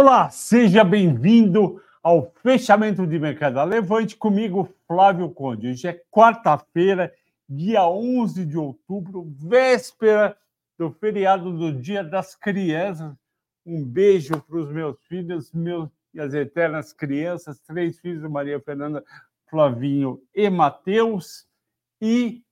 Olá, seja bem-vindo ao fechamento de mercado Levante comigo, Flávio Conde. Hoje é quarta-feira, dia 11 de outubro, véspera do feriado do Dia das Crianças. Um beijo para os meus filhos, meus e as eternas crianças, três filhos, Maria Fernanda, Flavinho e Matheus. E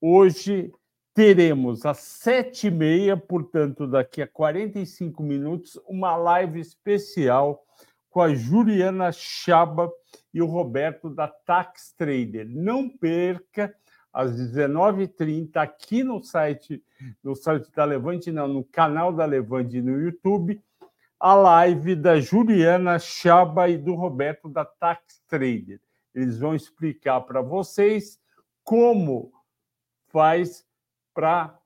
hoje teremos às sete e meia, portanto, daqui a 45 minutos, uma live especial com a Juliana Chaba e o Roberto da Tax Trader. Não perca às 19h30 aqui no site, no site da Levante, não, no canal da Levante no YouTube, a live da Juliana Chaba e do Roberto da Tax Trader. Eles vão explicar para vocês como faz para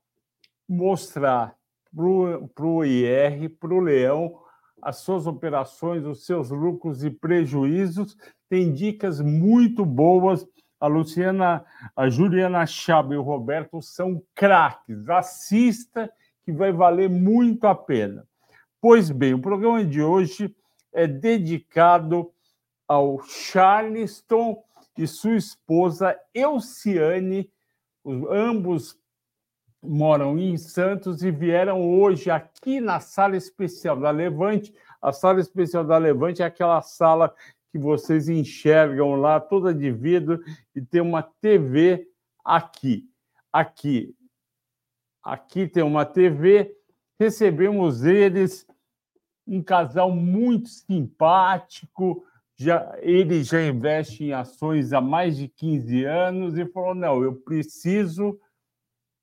mostrar para o IR, para o Leão, as suas operações, os seus lucros e prejuízos. Tem dicas muito boas. A Luciana, a Juliana Chaba e o Roberto são craques. Assista, que vai valer muito a pena. Pois bem, o programa de hoje é dedicado ao Charleston e sua esposa Elciane, ambos moram em Santos e vieram hoje aqui na sala especial da Levante. A sala especial da Levante é aquela sala que vocês enxergam lá, toda de vidro, e tem uma TV aqui. Aqui. Aqui tem uma TV. Recebemos eles, um casal muito simpático. Já, ele já investe em ações há mais de 15 anos e falou: não, eu preciso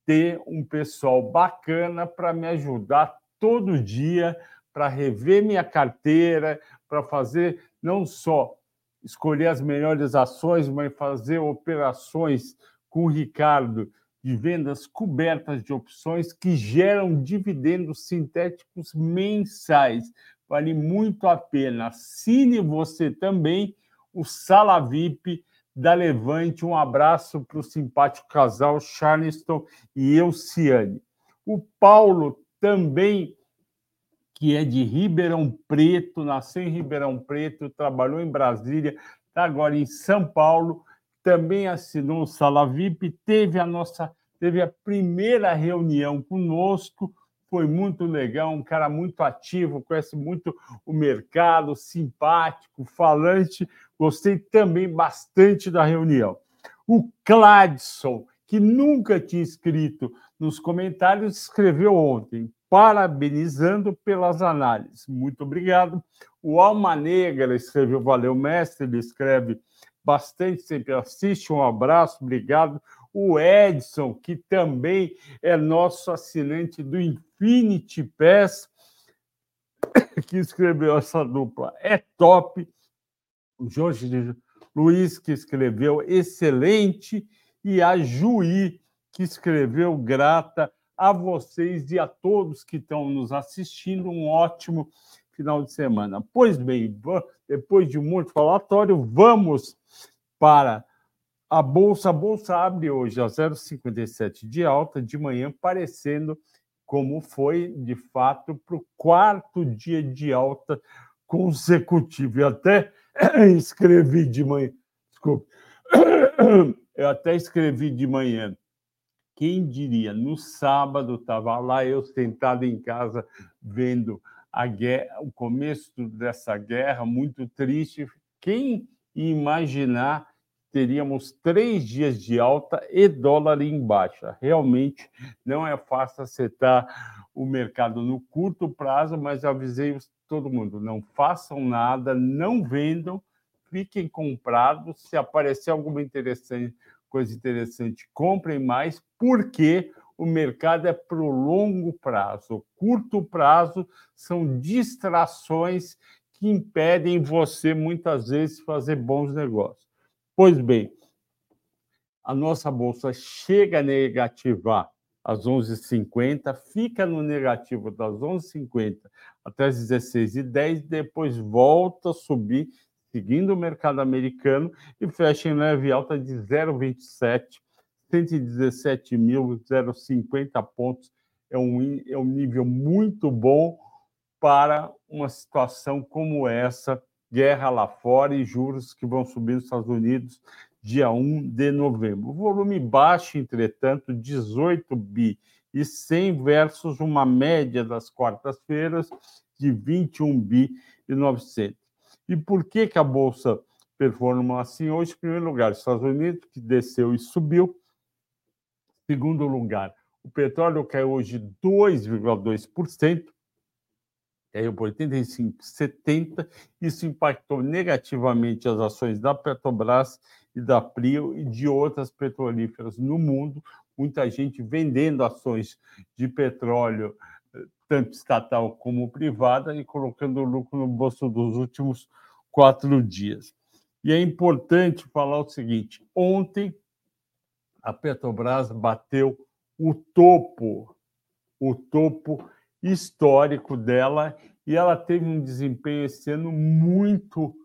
ter um pessoal bacana para me ajudar todo dia, para rever minha carteira, para fazer não só escolher as melhores ações, mas fazer operações com o Ricardo de vendas cobertas de opções que geram dividendos sintéticos mensais. Vale muito a pena. Assine você também o Sala VIP da Levante. Um abraço para o simpático casal Charleston e Elciane. O Paulo também, que é de Ribeirão Preto, nasceu em Ribeirão Preto, trabalhou em Brasília, está agora em São Paulo, também assinou o Sala VIP, teve a nossa teve a primeira reunião conosco, foi muito legal, um cara muito ativo, conhece muito o mercado, simpático, falante. Gostei também bastante da reunião. O Cladson, que nunca tinha escrito nos comentários, escreveu ontem, parabenizando pelas análises. Muito obrigado. O Alma Negra escreveu Valeu, mestre, ele escreve bastante, sempre assiste. Um abraço, obrigado o Edson, que também é nosso assinante do Infinity Pass, que escreveu essa dupla. É top. Jorge Luiz, que escreveu excelente, e a Juí, que escreveu grata a vocês e a todos que estão nos assistindo. Um ótimo final de semana. Pois bem, depois de muito falatório, vamos para a bolsa, a bolsa abre hoje a 0,57 de alta de manhã, parecendo como foi de fato para o quarto dia de alta consecutivo. E até escrevi de manhã, desculpe, eu até escrevi de manhã. Quem diria? No sábado estava lá eu sentado em casa vendo a guerra, o começo dessa guerra muito triste. Quem imaginar teríamos três dias de alta e dólar em baixa. Realmente não é fácil acertar o mercado no curto prazo, mas avisei todo mundo: não façam nada, não vendam, fiquem comprados. Se aparecer alguma interessante, coisa interessante, comprem mais, porque o mercado é para o longo prazo. O curto prazo são distrações que impedem você, muitas vezes, fazer bons negócios. Pois bem, a nossa bolsa chega a negativar às 11h50, fica no negativo das 11h50 até as 16h10, depois volta a subir, seguindo o mercado americano, e fecha em leve alta de 0,27, 117.050 pontos. É um, é um nível muito bom para uma situação como essa, guerra lá fora e juros que vão subir nos Estados Unidos dia 1 de novembro. Volume baixo, entretanto, 18 bi e 100 versus uma média das quartas-feiras de 21 bi e 900. E por que, que a bolsa performa assim hoje? Em primeiro lugar, Estados Unidos, que desceu e subiu. Segundo lugar, o petróleo caiu hoje 2,2%, caiu por 85,70. Isso impactou negativamente as ações da Petrobras e da Prio e de outras petrolíferas no mundo. Muita gente vendendo ações de petróleo, tanto estatal como privada, e colocando lucro no bolso dos últimos quatro dias. E é importante falar o seguinte: ontem a Petrobras bateu o topo, o topo histórico dela, e ela teve um desempenho esse ano muito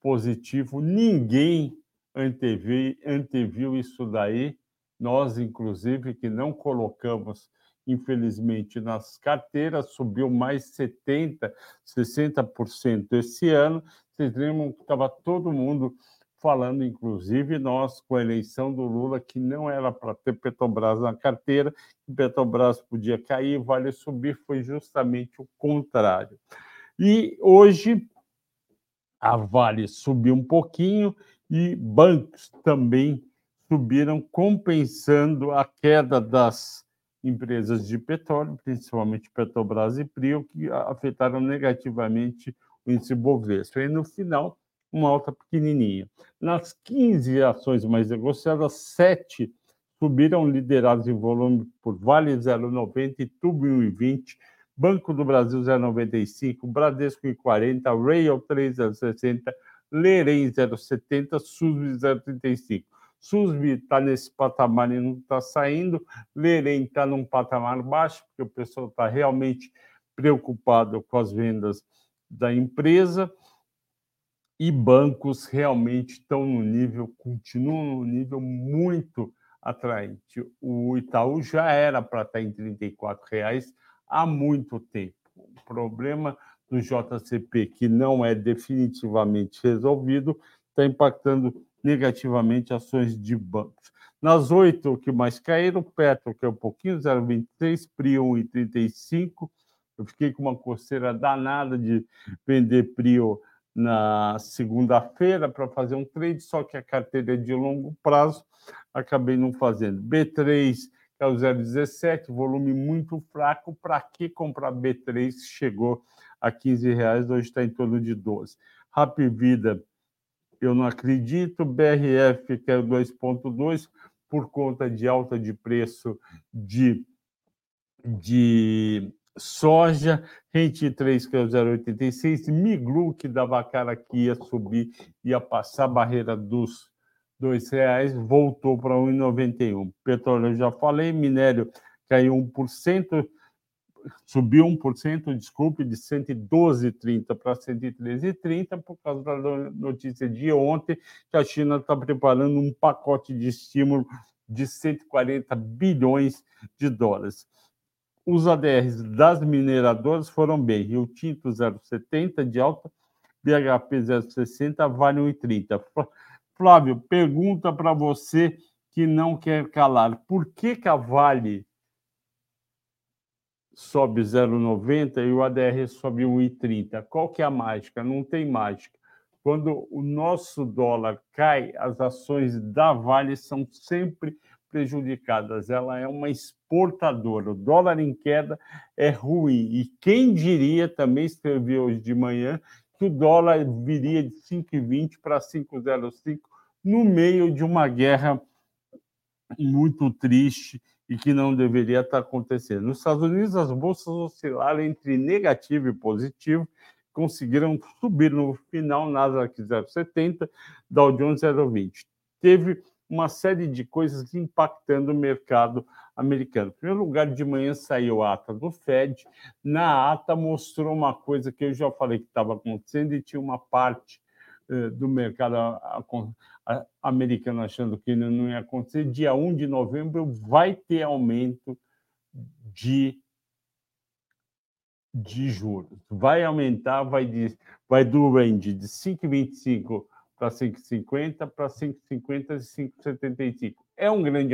positivo. Ninguém anteviu, anteviu isso daí. Nós, inclusive, que não colocamos, infelizmente, nas carteiras, subiu mais 70%, 60% esse ano. Vocês lembram que estava todo mundo falando, inclusive nós, com a eleição do Lula, que não era para ter Petrobras na carteira, que Petrobras podia cair, Vale subir, foi justamente o contrário. E hoje a Vale subiu um pouquinho e bancos também subiram, compensando a queda das empresas de petróleo, principalmente Petrobras e Prio, que afetaram negativamente o índice Bovespa. E no final, uma alta pequenininha. Nas 15 ações mais negociadas, sete subiram, liderados em volume por Vale 0,90 e Tubo 1,20, Banco do Brasil 0,95, Bradesco 1,40, Rail 3,60, Lerem 0,70, SUSB 0,35. SUSB está nesse patamar e não está saindo, Lerem está num patamar baixo, porque o pessoal está realmente preocupado com as vendas da empresa e bancos realmente estão no nível, continuam no nível muito atraente. O Itaú já era para estar em R$ 34,00 há muito tempo. O problema do JCP, que não é definitivamente resolvido, está impactando negativamente ações de bancos. Nas oito que mais caíram, Petro, que é um pouquinho, 0,23, Prio 1,35. Eu fiquei com uma coceira danada de vender Prio na segunda-feira para fazer um trade, só que a carteira é de longo prazo, acabei não fazendo. B3 é o 0,17, volume muito fraco. Para que comprar B3 chegou a 15 reais, hoje está em torno de 12. Rap Vida, eu não acredito. BRF, que é o 2,2, por conta de alta de preço de, de soja, Rente 3, que é o 0,86, Miglu, que dava cara que ia subir, ia passar a barreira dos R$ reais, voltou para 1,91. Petróleo, eu já falei, minério caiu 1%, subiu 1%, desculpe, de 112,30 para 113,30, por causa da notícia de ontem, que a China está preparando um pacote de estímulo de 140 bilhões de dólares. Os ADRs das mineradoras foram bem. Rio Tinto 0,70 de alta, BHP 0,60, Vale 1,30. Flávio, pergunta para você que não quer calar. Por que, que a Vale sobe 0,90 e o ADR sobe 1,30? Qual que é a mágica? Não tem mágica. Quando o nosso dólar cai, as ações da Vale são sempre prejudicadas. Ela é uma exportadora. O dólar em queda é ruim. E quem diria, também escrevi hoje de manhã, que o dólar viria de 5,20 para 5,05 no meio de uma guerra muito triste e que não deveria estar acontecendo. Nos Estados Unidos, as bolsas oscilaram entre negativo e positivo, conseguiram subir no final, Nasdaq 0,70, Dow Jones 0,20. Teve uma série de coisas impactando o mercado americano. Em primeiro lugar, de manhã saiu a ata do Fed. Na ata mostrou uma coisa que eu já falei que estava acontecendo e tinha uma parte do mercado americano achando que não ia acontecer. Dia 1 de novembro vai ter aumento de de juros. Vai aumentar, vai, de, vai do range de 5,25 para 5,50 para 5,50 e 5,75. É um grande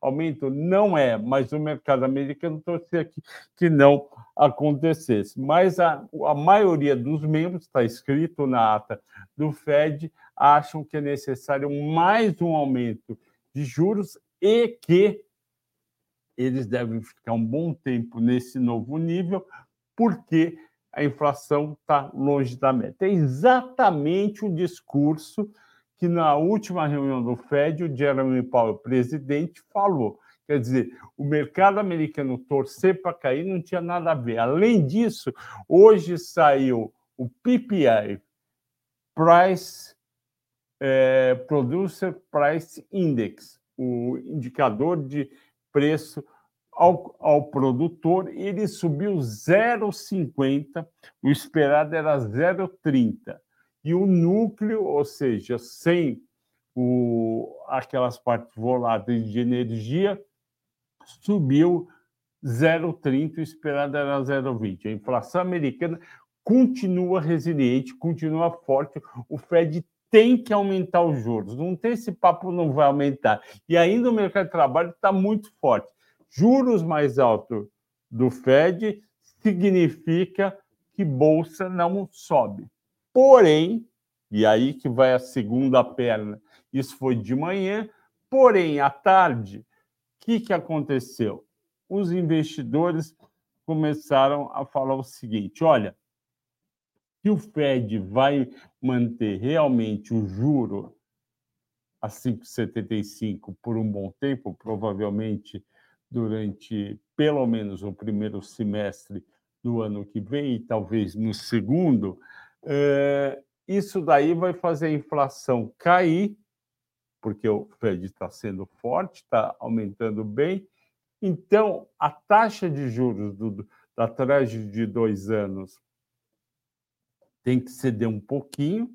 aumento? Não é, mas o mercado americano torcia que, que não acontecesse. Mas a, a maioria dos membros, está escrito na ata do Fed, acham que é necessário mais um aumento de juros e que eles devem ficar um bom tempo nesse novo nível, porque a inflação está longe da meta. É exatamente o discurso que na última reunião do Fed, o Jeremy Powell, presidente, falou. Quer dizer, o mercado americano torcer para cair não tinha nada a ver. Além disso, hoje saiu o PPI, Price é, Producer Price Index, o indicador de preço ao, ao produtor, ele subiu 0,50, o esperado era 0,30. E o núcleo, ou seja, sem o, aquelas partes voláteis de energia, subiu 0,30, o esperado era 0,20. A inflação americana continua resiliente, continua forte. O Fed tem que aumentar os juros. Não tem esse papo, não vai aumentar. E ainda o mercado de trabalho está muito forte. Juros mais altos do Fed significa que bolsa não sobe. Porém, e aí que vai a segunda perna, isso foi de manhã, porém, à tarde, o que, que aconteceu? Os investidores começaram a falar o seguinte: olha, que o Fed vai manter realmente o juro a 5,75 por um bom tempo, provavelmente durante pelo menos o primeiro semestre do ano que vem e talvez no segundo, é, isso daí vai fazer a inflação cair, porque o Fed está sendo forte, está aumentando bem. Então, a taxa de juros do, da Treasury de dois anos tem que ceder um pouquinho.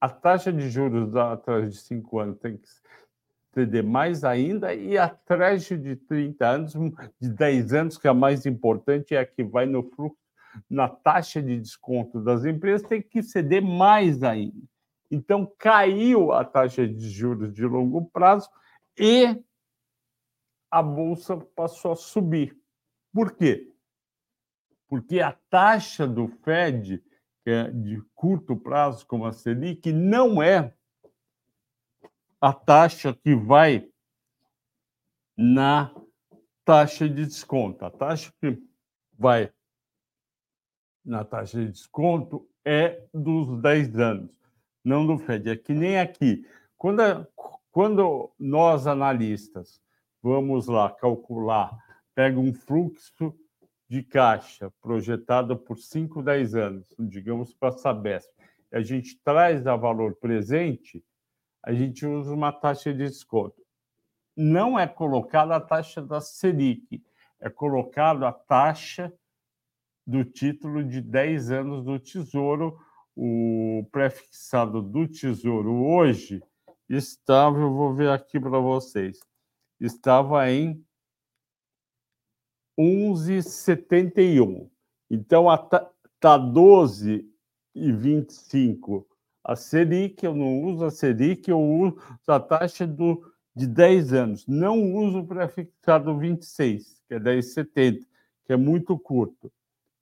A taxa de juros atrás de cinco anos tem que ceder mais ainda, e atrás de 30 anos, de 10 anos, que é a mais importante, é a que vai no fluxo, na taxa de desconto das empresas, tem que ceder mais ainda. Então, caiu a taxa de juros de longo prazo e a bolsa passou a subir. Por quê? Porque a taxa do Fed é de curto prazo, como a Selic, não é a taxa que vai na taxa de desconto. A taxa que vai na taxa de desconto é dos 10 anos, não do Fed. É que nem aqui. Quando, quando nós, analistas, vamos lá calcular, pega um fluxo de caixa projetada por 5, 10 anos, digamos para a Sabesp, a gente traz a valor presente, a gente usa uma taxa de desconto. Não é colocada a taxa da Selic, é colocada a taxa do título de 10 anos do Tesouro. O prefixado do Tesouro hoje estava, eu vou ver aqui para vocês, estava em 11,71. Então, está 12 e 25 a Selic, eu não uso a Selic, eu uso a taxa do, de 10 anos. Não uso o prefixado 26, que é 10,70, que é muito curto.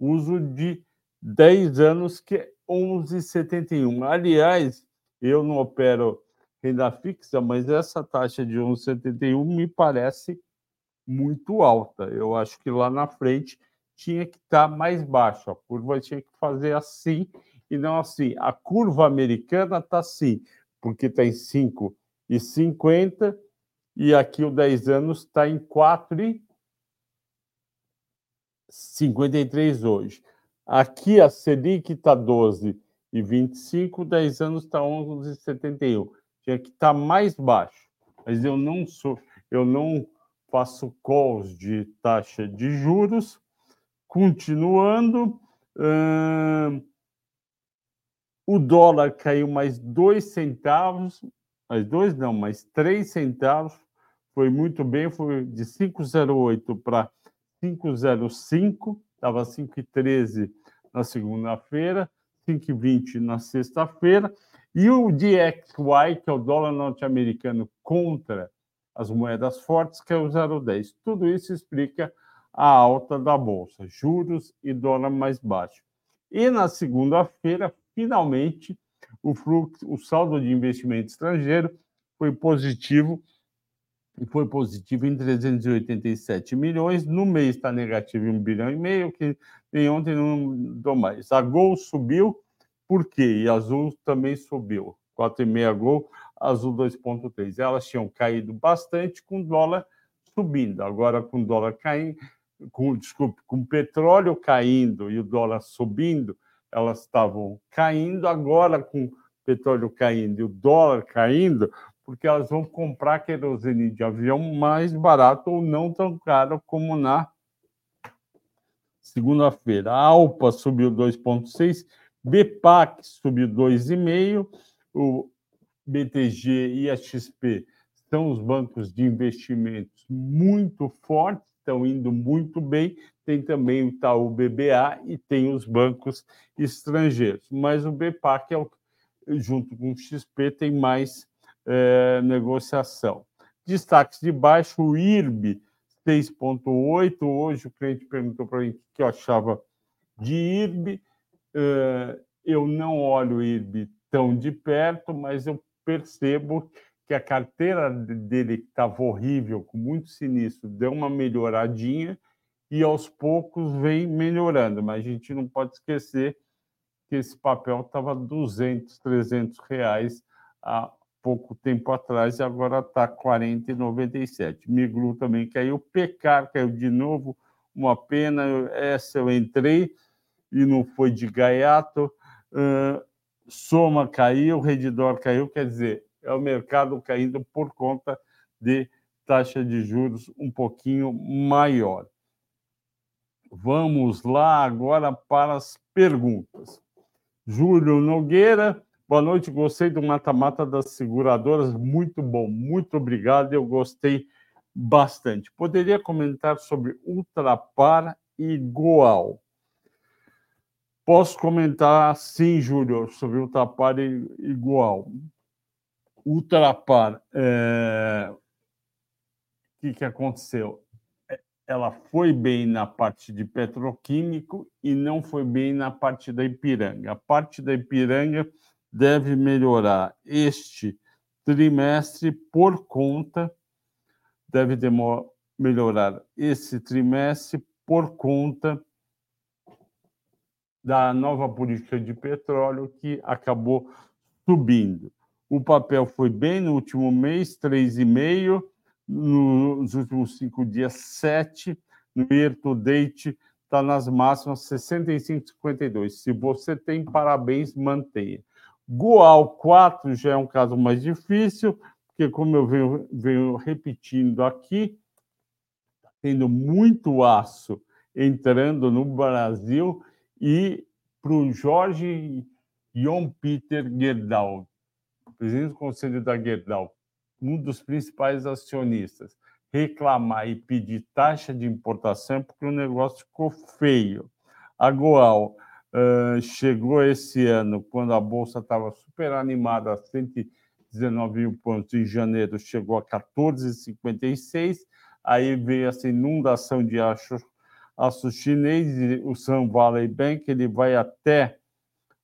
Uso de 10 anos, que é 11,71. Aliás, eu não opero renda fixa, mas essa taxa de 11,71 me parece muito alta. Eu acho que lá na frente tinha que estar mais baixa. A curva tinha que fazer assim e não assim. A curva americana está assim, porque está em 5,50 e aqui o 10 anos está em 4,53 hoje. Aqui a Selic está 12 e 25, 10 anos está 11,71. Tinha que estar tá mais baixo. Mas eu não sou, eu não faço calls de taxa de juros. Continuando, hum, o dólar caiu mais dois centavos, mais dois não, mais três centavos, foi muito bem, foi de 5,08 para 5,05. estava 5,13 na segunda-feira, 5,20 na sexta-feira, e o DXY, que é o dólar norte-americano contra as moedas fortes, que é o 0,10. Tudo isso explica a alta da bolsa, juros e dólar mais baixo. E na segunda-feira, finalmente, o fluxo, o saldo de investimento estrangeiro foi positivo e foi positivo em 387 milhões. No mês está negativo em 1 bilhão e meio, que nem ontem não dou mais. A Gol subiu, por quê? E a Azul também subiu. 4,5 Gol, Azul 2,3. Elas tinham caído bastante com dólar subindo. Agora, com dólar caindo, com, desculpe, com petróleo caindo e o dólar subindo, elas estavam caindo. Agora, com o petróleo caindo e o dólar caindo, porque elas vão comprar querosene de avião mais barato ou não tão caro como na segunda-feira. A Alpa subiu 2,6, BPAC subiu 2,5, o BTG e a XP são os bancos de investimentos muito fortes, estão indo muito bem. Tem também o Itaú BBA e tem os bancos estrangeiros. Mas o BPAC, é o, junto com o XP, tem mais é, negociação. Destaques de baixo, o IRB 6,8. Hoje o cliente perguntou para mim o que eu achava de IRB. É, eu não olho o IRB tão de perto, mas eu percebo que a carteira dele estava horrível, com muito sinistro, deu uma melhoradinha e aos poucos vem melhorando. Mas a gente não pode esquecer que esse papel estava 200, 300 reais há pouco tempo atrás e agora está 40,97. Miglu também caiu, Pecar caiu de novo, uma pena. Essa eu entrei e não foi de gaiato. Uh, Soma caiu, Redditor caiu, quer dizer, é o mercado caindo por conta de taxa de juros um pouquinho maior. Vamos lá agora para as perguntas. Júlio Nogueira, Boa noite, gostei do mata-mata das seguradoras, muito bom, muito obrigado, eu gostei bastante. Poderia comentar sobre Ultrapar e Goal? Posso comentar, sim, Júlio, sobre Ultrapar e, e Goal. Ultrapar, é... o que, que aconteceu? É, ela foi bem na parte de petroquímico e não foi bem na parte da Ipiranga. A parte da Ipiranga deve melhorar este trimestre por conta, deve melhorar esse trimestre por conta da nova política de petróleo que acabou subindo. O papel foi bem no último mês, 3,5, nos últimos cinco dias, 7, no year to date está nas máximas 65,52. Se você tem, parabéns, mantenha. Goal 4 já é um caso mais difícil, porque, como eu venho, venho repetindo aqui, tá tendo muito aço entrando no Brasil e para o Jorge Jon Peter Gerdau, presidente do Conselho da Gerdau, um dos principais acionistas, reclamar e pedir taxa de importação porque o negócio ficou feio. A Goal Uh, chegou esse ano, quando a Bolsa estava super animada, a 119 mil pontos em janeiro, chegou a 14,56. Aí veio essa inundação de aço, aço chinês, o Sun Valley Bank, ele vai até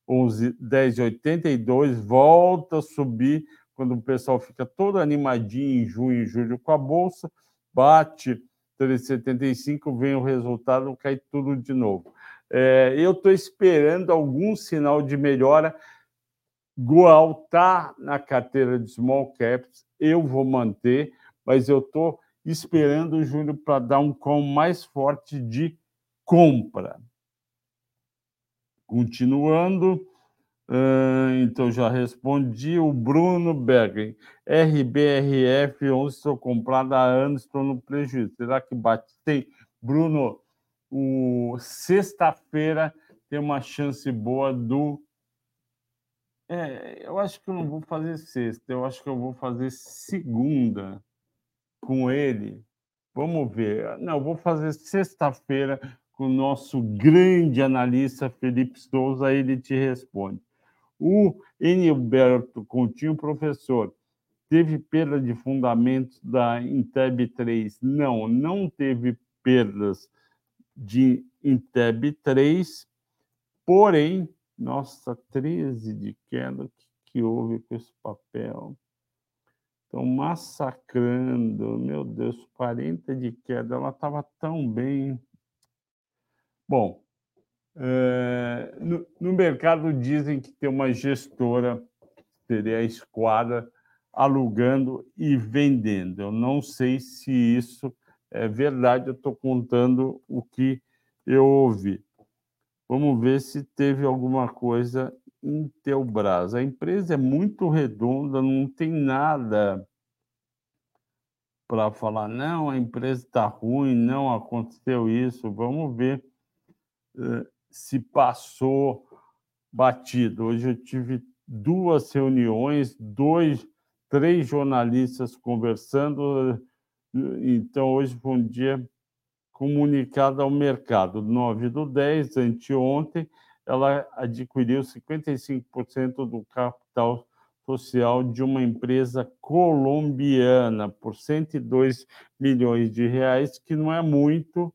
10,82, volta a subir quando o pessoal fica todo animadinho em junho e julho com a Bolsa, bate 3,75, vem o resultado, cai tudo de novo. É, eu estou esperando algum sinal de melhora. Goal está na carteira de small caps, eu vou manter, mas eu estou esperando o Júnior para dar um com mais forte de compra. Continuando, uh, então já respondi. O Bruno Bergen, RBRF 11, estou comprado há anos, estou no prejuízo. Será que bate? Tem. Bruno, o sexta-feira tem uma chance boa do. É, eu acho que eu não vou fazer sexta, eu acho que eu vou fazer segunda com ele. Vamos ver. Não, eu vou fazer sexta-feira com o nosso grande analista Felipe Souza, ele te responde. O Enilberto Continho, professor, teve perda de fundamentos da Inteb 3? Não, não teve perdas de Inteb 3, porém, nossa, 13 de queda, o que, que houve com esse papel? Estão massacrando, meu Deus, 40 de queda, ela estava tão bem. Bom, é, no, no, mercado dizem que tem uma gestora, seria a Esquadra, alugando e vendendo. Eu não sei se isso é verdade, eu estou contando o que eu ouvi. Vamos ver se teve alguma coisa Intelbras. A empresa é muito redonda, não tem nada para falar, não, a empresa está ruim, não aconteceu isso. Vamos ver se passou batido. Hoje eu tive duas reuniões, dois, três jornalistas conversando. Então, hoje foi um dia comunicado ao mercado. 9 do 10, anteontem, ela adquiriu 55% do capital social de uma empresa colombiana por 102 milhões de reais, que não é muito.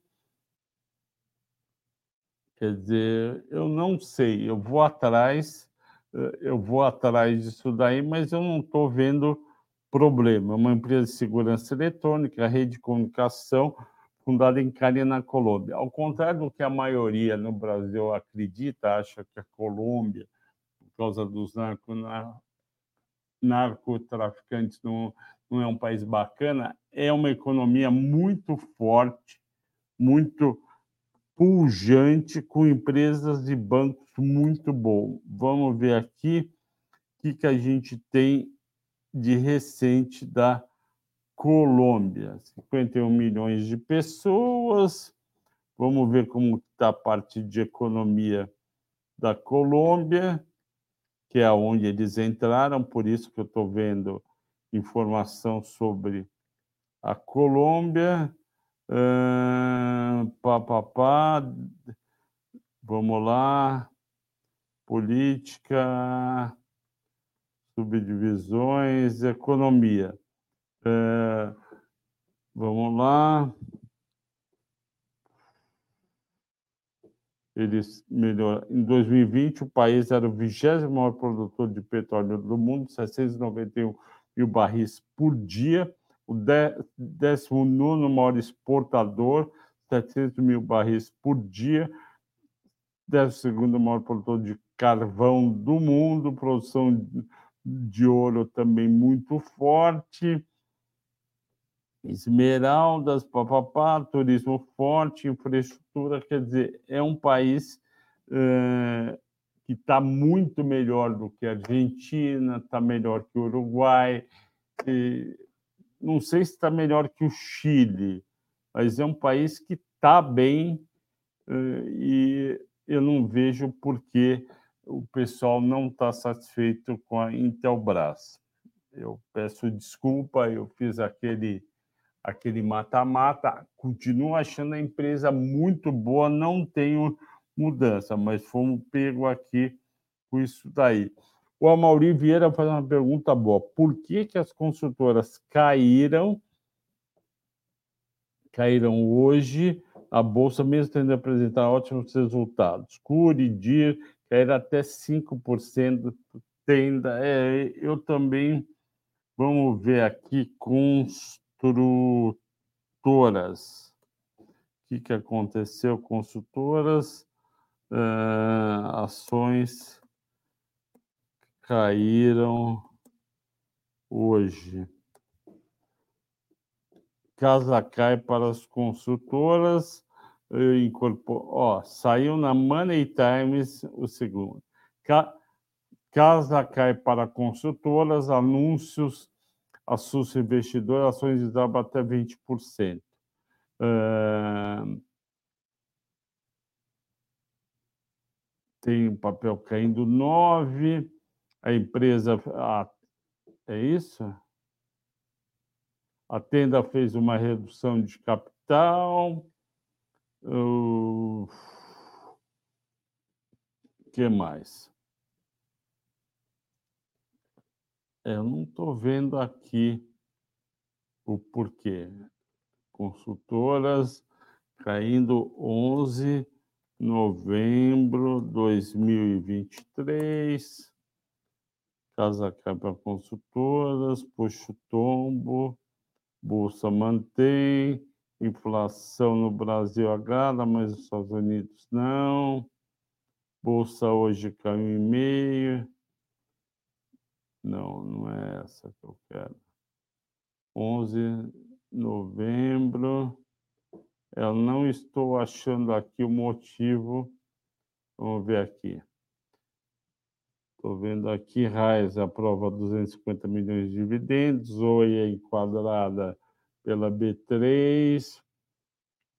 Quer dizer, eu não sei, eu vou atrás, eh, eu vou atrás disso daí, mas eu não estou vendo problema. É uma empresa de segurança eletrônica, rede de comunicação, fundada em Cali, na Colômbia. Ao contrário do que a maioria no Brasil acredita, acha que a Colômbia, por causa dos narcotraficantes, não, não é um país bacana, é uma economia muito forte, muito pujante, com empresas e bancos muito bons. Vamos ver aqui o que, que a gente tem de recente da Colômbia, 51 milhões de pessoas. Vamos ver como está a parte de economia da Colômbia, que é onde eles entraram, por isso que eu estou vendo informação sobre a Colômbia. Uh, pá, pá, pá. Vamos lá. Política, subdivisões, economia. É, vamos lá. Eles melhor. Em 2020, o país era o vigésimo maior produtor de petróleo do mundo, 691 mil barris por dia. O 19 maior exportador, 700 mil barris por dia. 12 maior produtor de carvão do mundo, produção de ouro também muito forte. Esmeraldas, papapá, turismo forte, infraestrutura, quer dizer, é um país que está muito melhor do que a Argentina, está melhor que o Uruguai, e, não sei se está melhor que o Chile, mas é um país que está bem uh, e eu não vejo por que o pessoal não está satisfeito com a Intelbras. Eu peço desculpa, eu fiz aquele aquele mata-mata. Continuo achando a empresa muito boa, não tenho mudança, mas fomos pego aqui com isso daí. O Amauri Vieira faz uma pergunta boa. Por que, que as consultoras caíram caíram hoje a bolsa, mesmo tendo apresentado ótimos resultados? Curidir caíram até 5%. Tenda, é, eu também. Vamos ver aqui, cons construtoras. O que, que aconteceu? Consultoras, uh, ações caíram hoje. Casa cai para as consultoras. Incorpor... Ó, saiu na Money Times o segundo. Casa cai para consultoras, anúncios assusta investidor, ações desabam até 20%. Uh, tem um papel caindo 9%, a empresa. A, é isso? A tenda fez uma redução de capital. O que mais? É, eu não estou vendo aqui o porquê. Consultoras caindo 11 de novembro de 2023. Casa Capa Consultoras, puxa tombo, Bolsa mantém, inflação no Brasil agrada, mas nos Estados Unidos não. Bolsa hoje caiu em meio. Não, não é essa que eu quero. 11 de novembro. Eu não estou achando aqui o motivo. Vamos ver aqui. Estou vendo aqui, Raiz aprova 250 milhões de dividendos, Oi é enquadrada pela B3,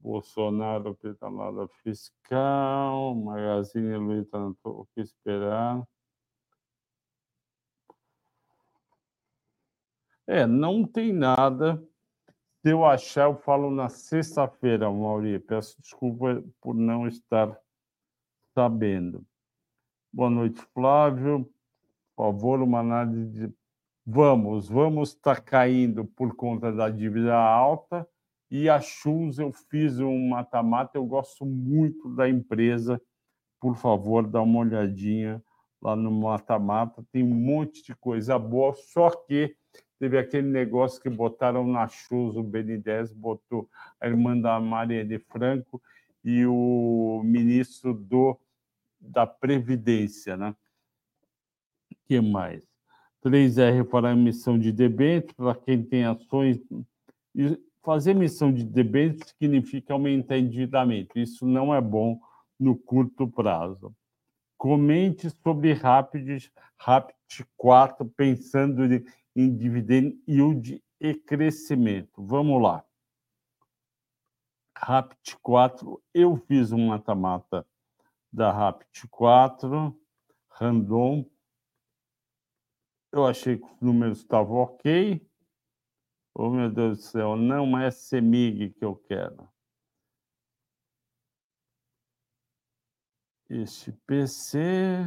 Bolsonaro pedalada fiscal, Magazine Luiza o que esperar. É, não tem nada. Se eu achar, eu falo na sexta-feira, Mauri. Peço desculpa por não estar sabendo. Boa noite, Flávio. Por favor, uma análise de. Vamos, vamos estar tá caindo por conta da dívida alta. E a Chus, eu fiz um mata-mata, eu gosto muito da empresa. Por favor, dá uma olhadinha lá no mata-mata. Tem um monte de coisa boa, só que teve aquele negócio que botaram na Chus, o BN10 botou a irmã da Maria de Franco e o ministro do da Previdência. Né? O que mais? 3R para emissão de debêntures, para quem tem ações. Fazer emissão de debêntures significa aumentar endividamento. Isso não é bom no curto prazo. Comente sobre Rapid, Rapid 4, pensando em dividend yield e crescimento. Vamos lá. Rapid 4, eu fiz um mata-mata da Rapid 4, Randon. Eu achei que os números estavam ok. Oh, meu Deus do céu, não é CEMIG que eu quero. Este PC.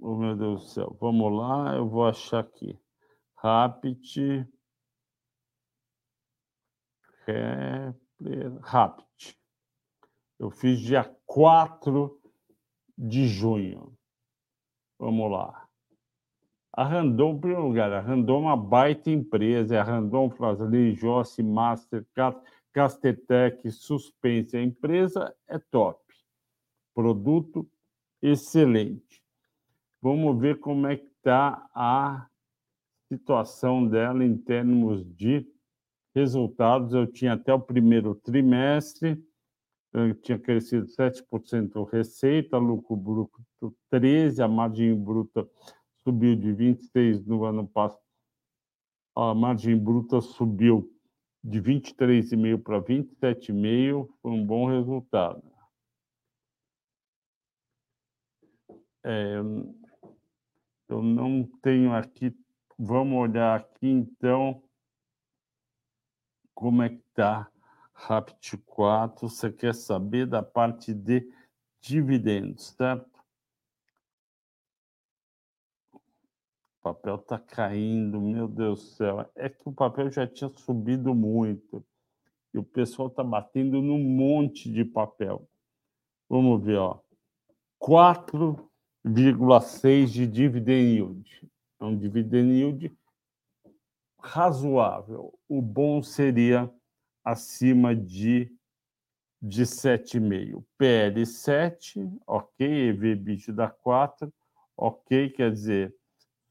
Oh, meu Deus do céu. Vamos lá, eu vou achar aqui. Rapid. Rapid. Eu fiz dia 4 de junho. Vamos lá. A Randon, em primeiro lugar, a Randon é uma baita empresa, a Randon, Flasley, Jossi, Master, Castetec, Suspense. A empresa é top. Produto excelente. Vamos ver como é que está a situação dela em termos de resultados. Eu tinha até o primeiro trimestre, tinha crescido 7% receita, lucro bruto 13%, a margem bruta subiu de 26% no ano passado, a margem bruta subiu de 23,5% para 27,5%, foi um bom resultado. É, eu não tenho aqui, vamos olhar aqui então como é que está Rapt 4, você quer saber da parte de dividendos, certo? O papel está caindo, meu Deus do céu. É que o papel já tinha subido muito. E o pessoal está batendo num monte de papel. Vamos ver, ó. 4,6 de dividend yield. É um dividend yield razoável. O bom seria acima de, de 7,5. PL 7, ok, EV da 4, ok, quer dizer,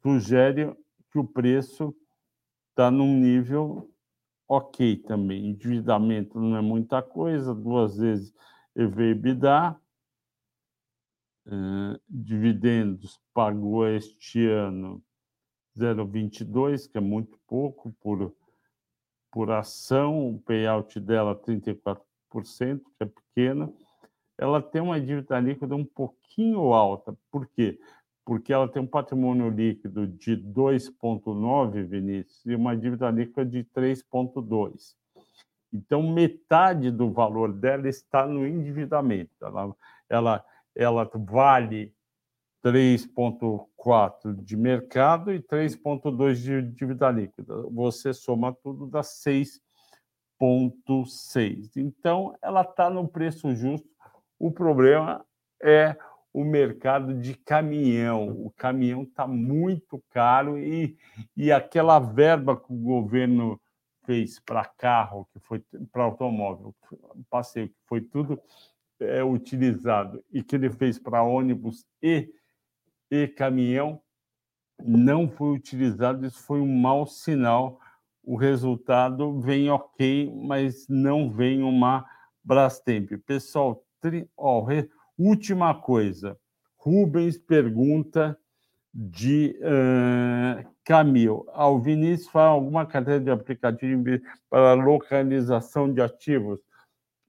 sugere que o preço está num nível ok também. Endividamento não é muita coisa, duas vezes EV/EBITDA. Uh, dividendos pagou este ano 0,22, que é muito pouco por por ação, o payout dela 34%, que é pequena. Ela tem uma dívida líquida um pouquinho alta. Por quê? Porque ela tem um patrimônio líquido de 2,9, Vinícius, e uma dívida líquida de 3,2. Então, metade do valor dela está no endividamento. Ela, ela, ela vale 3,4 de mercado e 3,2 de dívida líquida. Você soma tudo, dá 6,6. Então, ela está no preço justo. O problema é o mercado de caminhão. O caminhão está muito caro e, e aquela verba que o governo fez para carro, que foi para automóvel, passeio, que foi tudo é, utilizado e que ele fez para ônibus e, e caminhão, não foi utilizado. Isso foi um mau sinal. O resultado vem ok, mas não vem uma Brastemp. Pessoal, tri... oh, re... última coisa. Rubens pergunta de uh, Camil. Ao Vinícius fala alguma carteira de aplicativo para localização de ativos,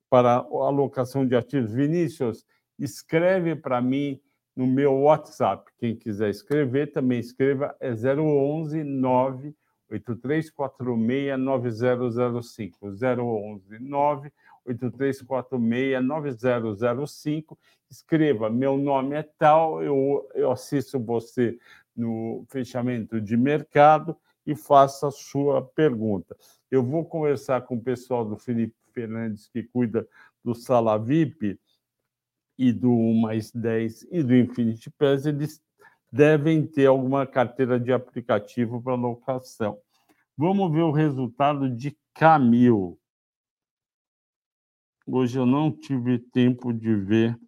para alocação de ativos. Vinícius, escreve para mim no meu WhatsApp. Quem quiser escrever, também escreva, é 011 98346 9005. 011 98346 9005. Escreva, meu nome é tal, eu, eu assisto você no fechamento de mercado e faça a sua pergunta. Eu vou conversar com o pessoal do Felipe Fernandes, que cuida do Sala VIP e do Mais 10 e do Infinity Pass, eles devem ter alguma carteira de aplicativo para locação. Vamos ver o resultado de Camil. Hoje eu não tive tempo de ver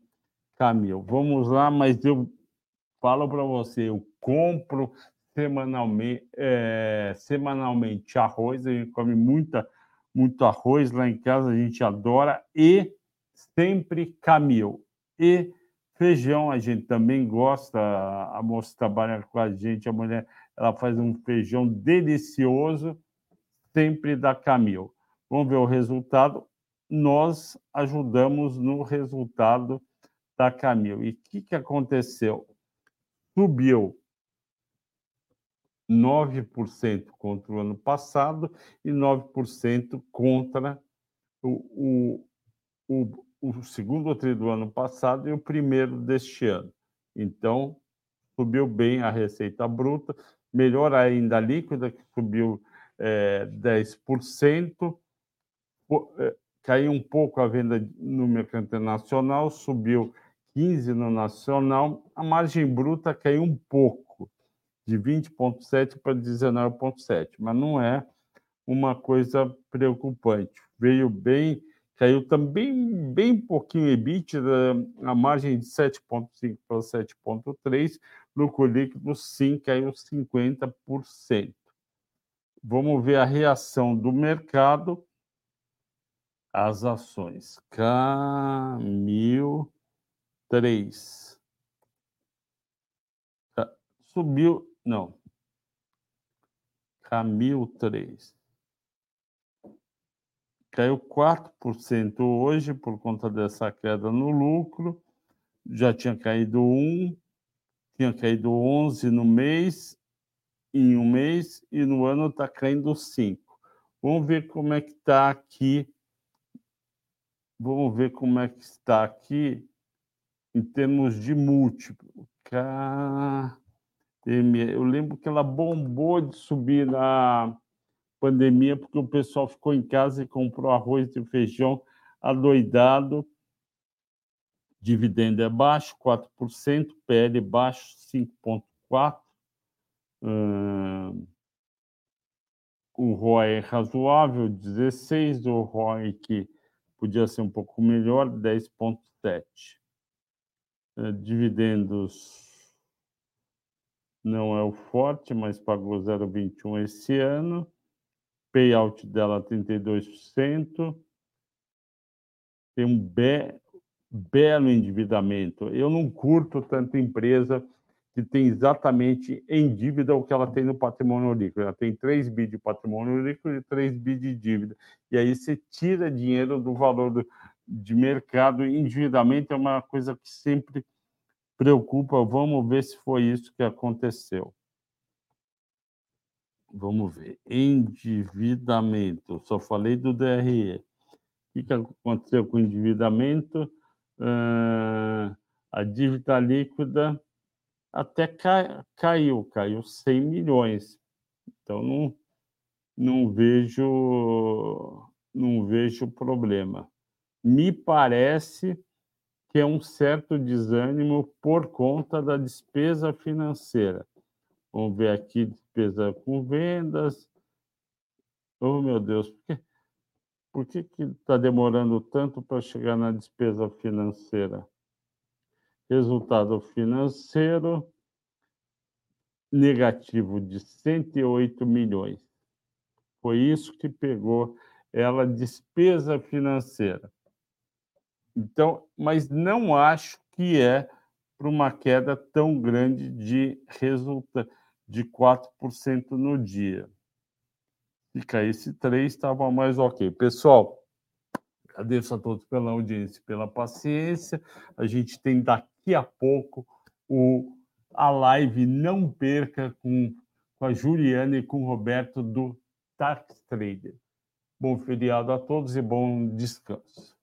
Camil. Vamos lá, mas eu falo para você, eu compro semanalmente, é, semanalmente arroz, a gente come muita, muito arroz lá em casa, a gente adora, e sempre camil. E feijão, a gente também gosta, a moça trabalha com a gente, a mulher, ela faz um feijão delicioso, sempre da Camil. Vamos ver o resultado. Nós ajudamos no resultado da Camil. E o que, que aconteceu? Subiu 9% contra o ano passado e 9% contra o, o, o, o segundo tri do ano passado e o primeiro deste ano. Então, subiu bem a receita bruta, melhor ainda a líquida, que subiu é, 10%, é, caiu um pouco a venda no mercado internacional, subiu 15% no nacional, a margem bruta caiu um pouco de 20,7 para 19,7, mas não é uma coisa preocupante. Veio bem, caiu também bem pouquinho EBITDA, a margem de 7,5 para 7,3, lucro líquido sim caiu 50%. Vamos ver a reação do mercado às ações. Camil 3. Subiu não. Camil 3. Caiu 4% hoje por conta dessa queda no lucro. Já tinha caído 1, tinha caído 11 no mês, em um mês, e no ano está caindo 5. Vamos ver como é que está aqui. Vamos ver como é que está aqui em termos de múltiplo. Eu lembro que ela bombou de subir na pandemia, porque o pessoal ficou em casa e comprou arroz e feijão adoidado. Dividendo é baixo, 4%, PL baixo, 5,4%. Hum, o ROI é razoável, 16%, o ROI que podia ser um pouco melhor, 10,7%. Dividendos não é o forte, mas pagou 0,21 esse ano. Payout dela 32%. Tem um be belo endividamento. Eu não curto tanto empresa que tem exatamente em dívida o que ela tem no patrimônio líquido. Ela tem 3 bi de patrimônio líquido e 3 bi de dívida. E aí você tira dinheiro do valor do, de mercado. Endividamento é uma coisa que sempre preocupa. Vamos ver se foi isso que aconteceu. Vamos ver. Endividamento. Só falei do DRE. O que, aconteceu com o endividamento? Uh, a dívida líquida até cai, caiu, caiu 100 milhões. Então não, não vejo não vejo problema. Me parece que é um certo desânimo por conta da despesa financeira. Vamos ver aqui despesa com vendas. Oh, meu Deus, por que está demorando tanto para chegar na despesa financeira? Resultado financeiro negativo de 108 milhões. Foi isso que pegou ela despesa financeira. Então, mas não acho que é para uma queda tão grande de resultado de 4% no dia. Se caísse 3, estava mais ok. Pessoal, agradeço a todos pela audiência, pela paciência. A gente tem daqui a pouco o, a live Não Perca com, com a Juliana e com o Roberto do Tax Trader. Bom feriado a todos e bom descanso.